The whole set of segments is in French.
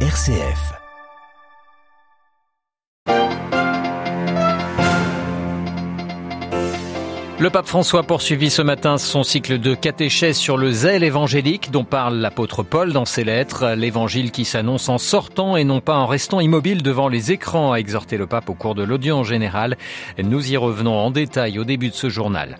RCF. Le pape François poursuivit ce matin son cycle de catéchèse sur le zèle évangélique dont parle l'apôtre Paul dans ses lettres. L'évangile qui s'annonce en sortant et non pas en restant immobile devant les écrans, a exhorté le pape au cours de l'audience générale. Nous y revenons en détail au début de ce journal.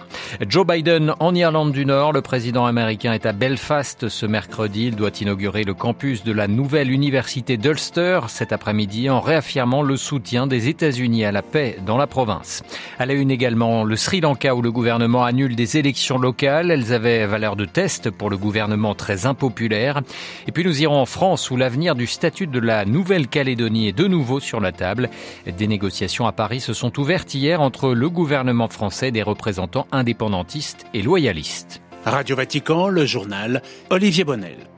Joe Biden en Irlande du Nord, le président américain est à Belfast ce mercredi. Il doit inaugurer le campus de la nouvelle université d'Ulster cet après-midi en réaffirmant le soutien des États-Unis à la paix dans la province. À la une également le Sri Lanka où le gouvernement annule des élections locales. Elles avaient valeur de test pour le gouvernement très impopulaire. Et puis nous irons en France où l'avenir du statut de la Nouvelle-Calédonie est de nouveau sur la table. Des négociations à Paris se sont ouvertes hier entre le gouvernement français des représentants indépendantistes et loyalistes. Radio Vatican, le journal Olivier Bonnel.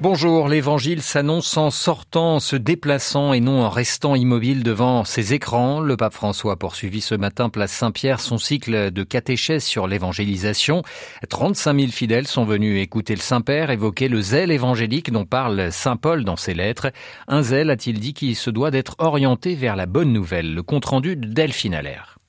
Bonjour, l'évangile s'annonce en sortant, en se déplaçant et non en restant immobile devant ses écrans. Le pape François a ce matin place Saint-Pierre son cycle de catéchèse sur l'évangélisation. 35 000 fidèles sont venus écouter le Saint-Père évoquer le zèle évangélique dont parle Saint Paul dans ses lettres. Un zèle, a-t-il dit, qui se doit d'être orienté vers la bonne nouvelle. Le compte-rendu de Delphine.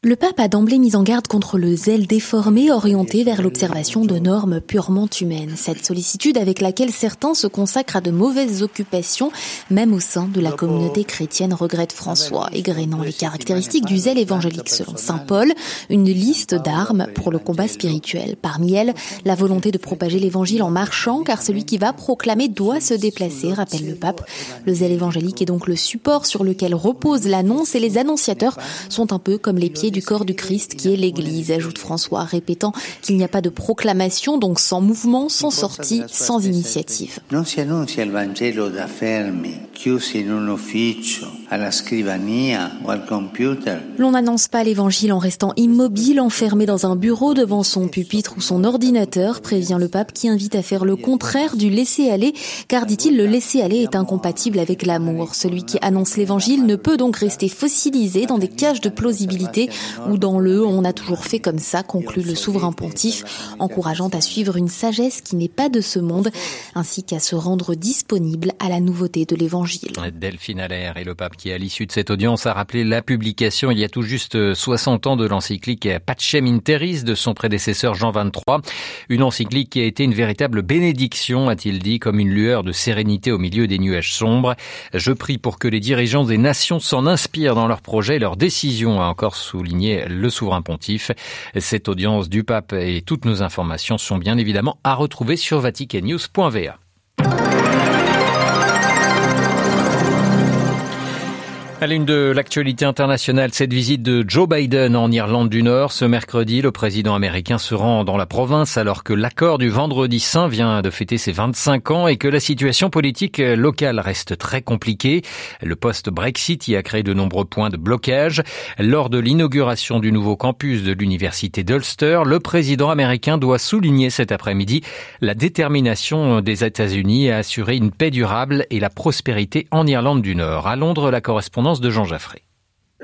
Le pape a d'emblée mis en garde contre le zèle déformé orienté vers l'observation de normes purement humaines. Cette sollicitude avec laquelle certains se consacrent à de mauvaises occupations, même au sein de la communauté chrétienne, regrette François, égrénant les caractéristiques du zèle évangélique selon saint Paul, une liste d'armes pour le combat spirituel. Parmi elles, la volonté de propager l'évangile en marchant, car celui qui va proclamer doit se déplacer, rappelle le pape. Le zèle évangélique est donc le support sur lequel repose l'annonce et les annonciateurs sont un peu comme les pieds du corps du Christ qui est l'Église, ajoute François, répétant qu'il n'y a pas de proclamation, donc sans mouvement, sans sortie, sans initiative. Non si annuncia il Vangelo da fermi, chiusi in un ufficio, alla scrivania o al computer. L'on n'annonce pas l'évangile en restant immobile, enfermé dans un bureau devant son pupitre ou son ordinateur, prévient le pape qui invite à faire le contraire du laisser-aller, car dit-il, le laisser-aller est incompatible avec l'amour. Celui qui annonce l'évangile ne peut donc rester fossilisé dans des cages de plausibilité ou dans le on a toujours fait comme ça, conclut le souverain pontife, encourageant à suivre une sagesse qui n'est pas de ce monde, ainsi qu'à se rendre disponible à la nouveauté de l'évangile. Delphine Allaire et le pape qui, à l'issue de cette audience, a rappelé la publication il y a tout juste 60 ans de l'encyclique Pacem in de son prédécesseur Jean XXIII. Une encyclique qui a été une véritable bénédiction, a-t-il dit, comme une lueur de sérénité au milieu des nuages sombres. Je prie pour que les dirigeants des nations s'en inspirent dans leurs projets et leurs décisions, a encore souligné le souverain pontife. Cette audience du pape et toutes nos informations sont bien évidemment à retrouver sur vaticannews.va. À l'une de l'actualité internationale, cette visite de Joe Biden en Irlande du Nord. Ce mercredi, le président américain se rend dans la province alors que l'accord du vendredi saint vient de fêter ses 25 ans et que la situation politique locale reste très compliquée. Le post-Brexit y a créé de nombreux points de blocage. Lors de l'inauguration du nouveau campus de l'université d'Ulster, le président américain doit souligner cet après-midi la détermination des États-Unis à assurer une paix durable et la prospérité en Irlande du Nord. À Londres, la de Jean Jaffré.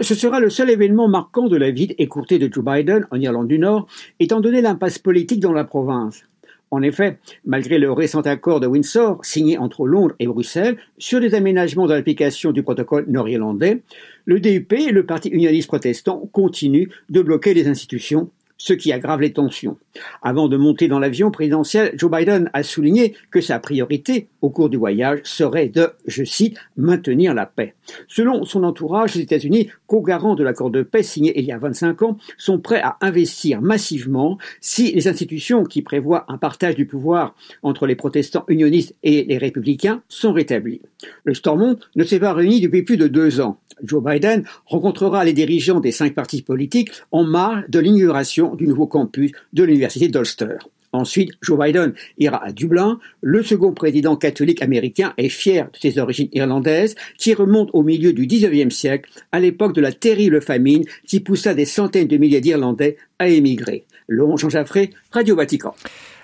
Ce sera le seul événement marquant de la vie écourtée de Joe Biden en Irlande du Nord, étant donné l'impasse politique dans la province. En effet, malgré le récent accord de Windsor, signé entre Londres et Bruxelles, sur des aménagements de l'application du protocole nord-irlandais, le DUP, le parti unioniste protestant, continue de bloquer les institutions ce qui aggrave les tensions. Avant de monter dans l'avion présidentiel, Joe Biden a souligné que sa priorité au cours du voyage serait de, je cite, maintenir la paix. Selon son entourage, les États-Unis, co-garants de l'accord de paix signé il y a 25 ans, sont prêts à investir massivement si les institutions qui prévoient un partage du pouvoir entre les protestants unionistes et les républicains sont rétablies. Le Stormont ne s'est pas réuni depuis plus de deux ans. Joe Biden rencontrera les dirigeants des cinq partis politiques en marge de l'inauguration du nouveau campus de l'université d'Ulster. Ensuite, Joe Biden ira à Dublin. Le second président catholique américain est fier de ses origines irlandaises qui remontent au milieu du XIXe siècle, à l'époque de la terrible famine qui poussa des centaines de milliers d'Irlandais à émigrer. Laurent Jean Jaffré, Radio Vatican.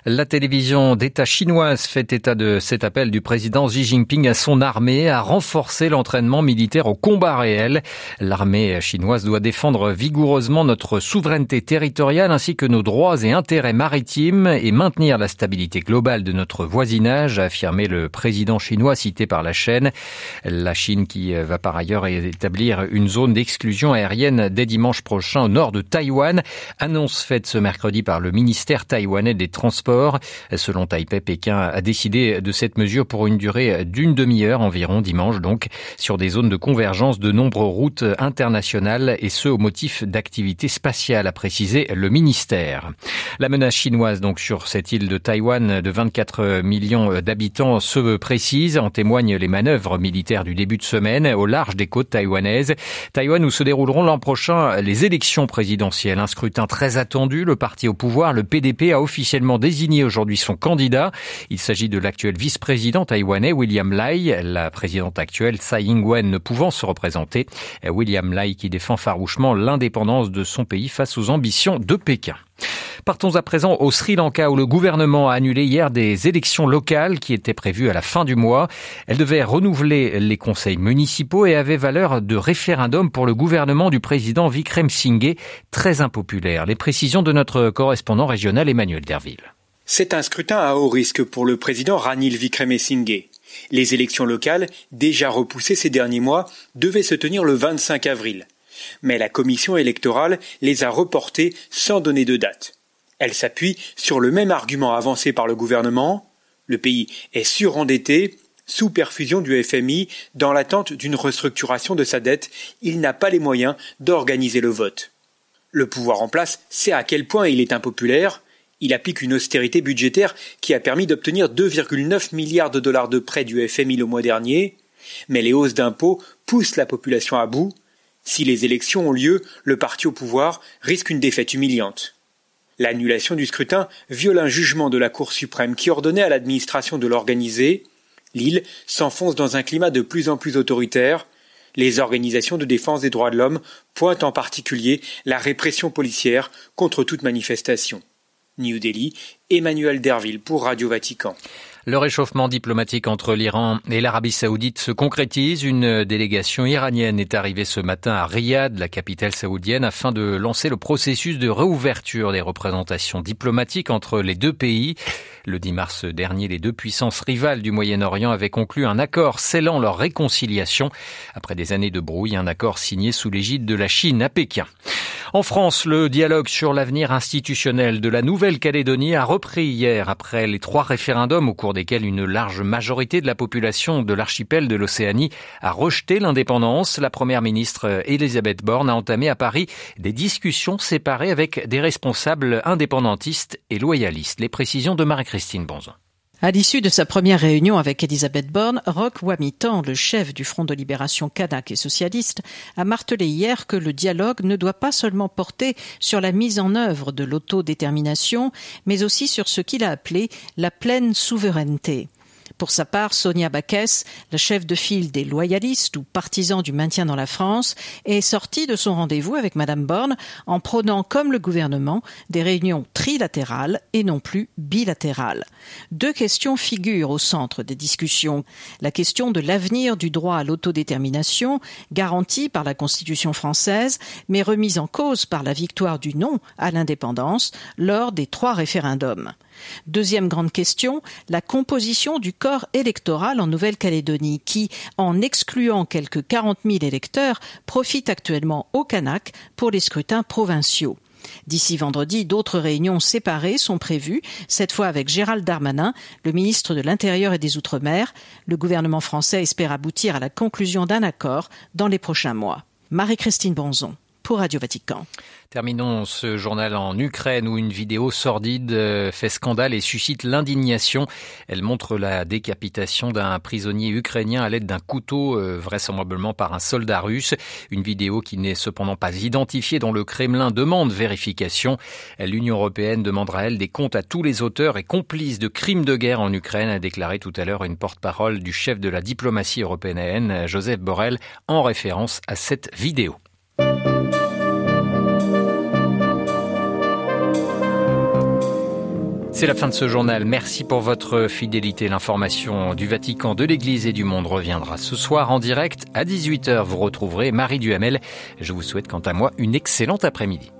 La télévision d'État chinoise fait état de cet appel du président Xi Jinping à son armée à renforcer l'entraînement militaire au combat réel. L'armée chinoise doit défendre vigoureusement notre souveraineté territoriale ainsi que nos droits et intérêts maritimes et maintenir la stabilité globale de notre voisinage, a affirmé le président chinois cité par la chaîne. La Chine qui va par ailleurs établir une zone d'exclusion aérienne dès dimanche prochain au nord de Taïwan, annonce faite ce mercredi par le ministère taïwanais des Transports Selon Taipei, Pékin a décidé de cette mesure pour une durée d'une demi-heure environ dimanche donc sur des zones de convergence de nombreuses routes internationales et ce au motif d'activités spatiales, a précisé le ministère. La menace chinoise donc sur cette île de Taïwan de 24 millions d'habitants se précise, en témoignent les manœuvres militaires du début de semaine au large des côtes taïwanaises. Taïwan où se dérouleront l'an prochain les élections présidentielles, un scrutin très attendu. Le parti au pouvoir, le PDP, a officiellement désigné aujourd'hui son candidat. Il s'agit de l'actuel vice-président taïwanais William Lai, la présidente actuelle Tsai Ing-wen ne pouvant se représenter. William Lai qui défend farouchement l'indépendance de son pays face aux ambitions de Pékin. Partons à présent au Sri Lanka où le gouvernement a annulé hier des élections locales qui étaient prévues à la fin du mois. Elles devaient renouveler les conseils municipaux et avaient valeur de référendum pour le gouvernement du président Vikram Singhe, très impopulaire. Les précisions de notre correspondant régional Emmanuel Derville. C'est un scrutin à haut risque pour le président Ranil Vikremesinghe. Les élections locales, déjà repoussées ces derniers mois, devaient se tenir le 25 avril. Mais la commission électorale les a reportées sans donner de date. Elle s'appuie sur le même argument avancé par le gouvernement. Le pays est surendetté, sous perfusion du FMI, dans l'attente d'une restructuration de sa dette, il n'a pas les moyens d'organiser le vote. Le pouvoir en place sait à quel point il est impopulaire, il applique une austérité budgétaire qui a permis d'obtenir 2,9 milliards de dollars de prêts du FMI le mois dernier, mais les hausses d'impôts poussent la population à bout. Si les élections ont lieu, le parti au pouvoir risque une défaite humiliante. L'annulation du scrutin viole un jugement de la Cour suprême qui ordonnait à l'administration de l'organiser. L'île s'enfonce dans un climat de plus en plus autoritaire. Les organisations de défense des droits de l'homme pointent en particulier la répression policière contre toute manifestation. New Delhi, Emmanuel Derville pour Radio Vatican. Le réchauffement diplomatique entre l'Iran et l'Arabie saoudite se concrétise. Une délégation iranienne est arrivée ce matin à Riyad, la capitale saoudienne, afin de lancer le processus de réouverture des représentations diplomatiques entre les deux pays. Le 10 mars dernier, les deux puissances rivales du Moyen-Orient avaient conclu un accord scellant leur réconciliation. Après des années de brouille, un accord signé sous l'égide de la Chine à Pékin. En France, le dialogue sur l'avenir institutionnel de la Nouvelle-Calédonie a repris hier après les trois référendums au cours desquels une large majorité de la population de l'archipel de l'Océanie a rejeté l'indépendance. La première ministre Elisabeth Borne a entamé à Paris des discussions séparées avec des responsables indépendantistes et loyalistes. Les précisions de Marie-Christine Bonzon. À l'issue de sa première réunion avec Elisabeth Borne, Roch Wamitan, le chef du Front de libération kanak et socialiste, a martelé hier que le dialogue ne doit pas seulement porter sur la mise en œuvre de l'autodétermination, mais aussi sur ce qu'il a appelé la pleine souveraineté. Pour sa part, Sonia Baquès, la chef de file des loyalistes ou partisans du maintien dans la France, est sortie de son rendez-vous avec Madame Borne en prônant, comme le gouvernement, des réunions trilatérales et non plus bilatérales. Deux questions figurent au centre des discussions. La question de l'avenir du droit à l'autodétermination, garanti par la Constitution française, mais remise en cause par la victoire du non à l'indépendance lors des trois référendums. Deuxième grande question, la composition du corps électoral en Nouvelle-Calédonie qui, en excluant quelques 40 000 électeurs, profite actuellement au Kanak pour les scrutins provinciaux. D'ici vendredi, d'autres réunions séparées sont prévues, cette fois avec Gérald Darmanin, le ministre de l'Intérieur et des Outre-mer. Le gouvernement français espère aboutir à la conclusion d'un accord dans les prochains mois. Marie-Christine Bonzon pour Radio Vatican. Terminons ce journal en Ukraine où une vidéo sordide euh, fait scandale et suscite l'indignation. Elle montre la décapitation d'un prisonnier ukrainien à l'aide d'un couteau, euh, vraisemblablement par un soldat russe. Une vidéo qui n'est cependant pas identifiée dont le Kremlin demande vérification. L'Union européenne demandera elle des comptes à tous les auteurs et complices de crimes de guerre en Ukraine, a déclaré tout à l'heure une porte-parole du chef de la diplomatie européenne, Joseph Borrell, en référence à cette vidéo. C'est la fin de ce journal. Merci pour votre fidélité. L'information du Vatican, de l'Église et du monde reviendra ce soir en direct à 18h. Vous retrouverez Marie Duhamel. Je vous souhaite quant à moi une excellente après-midi.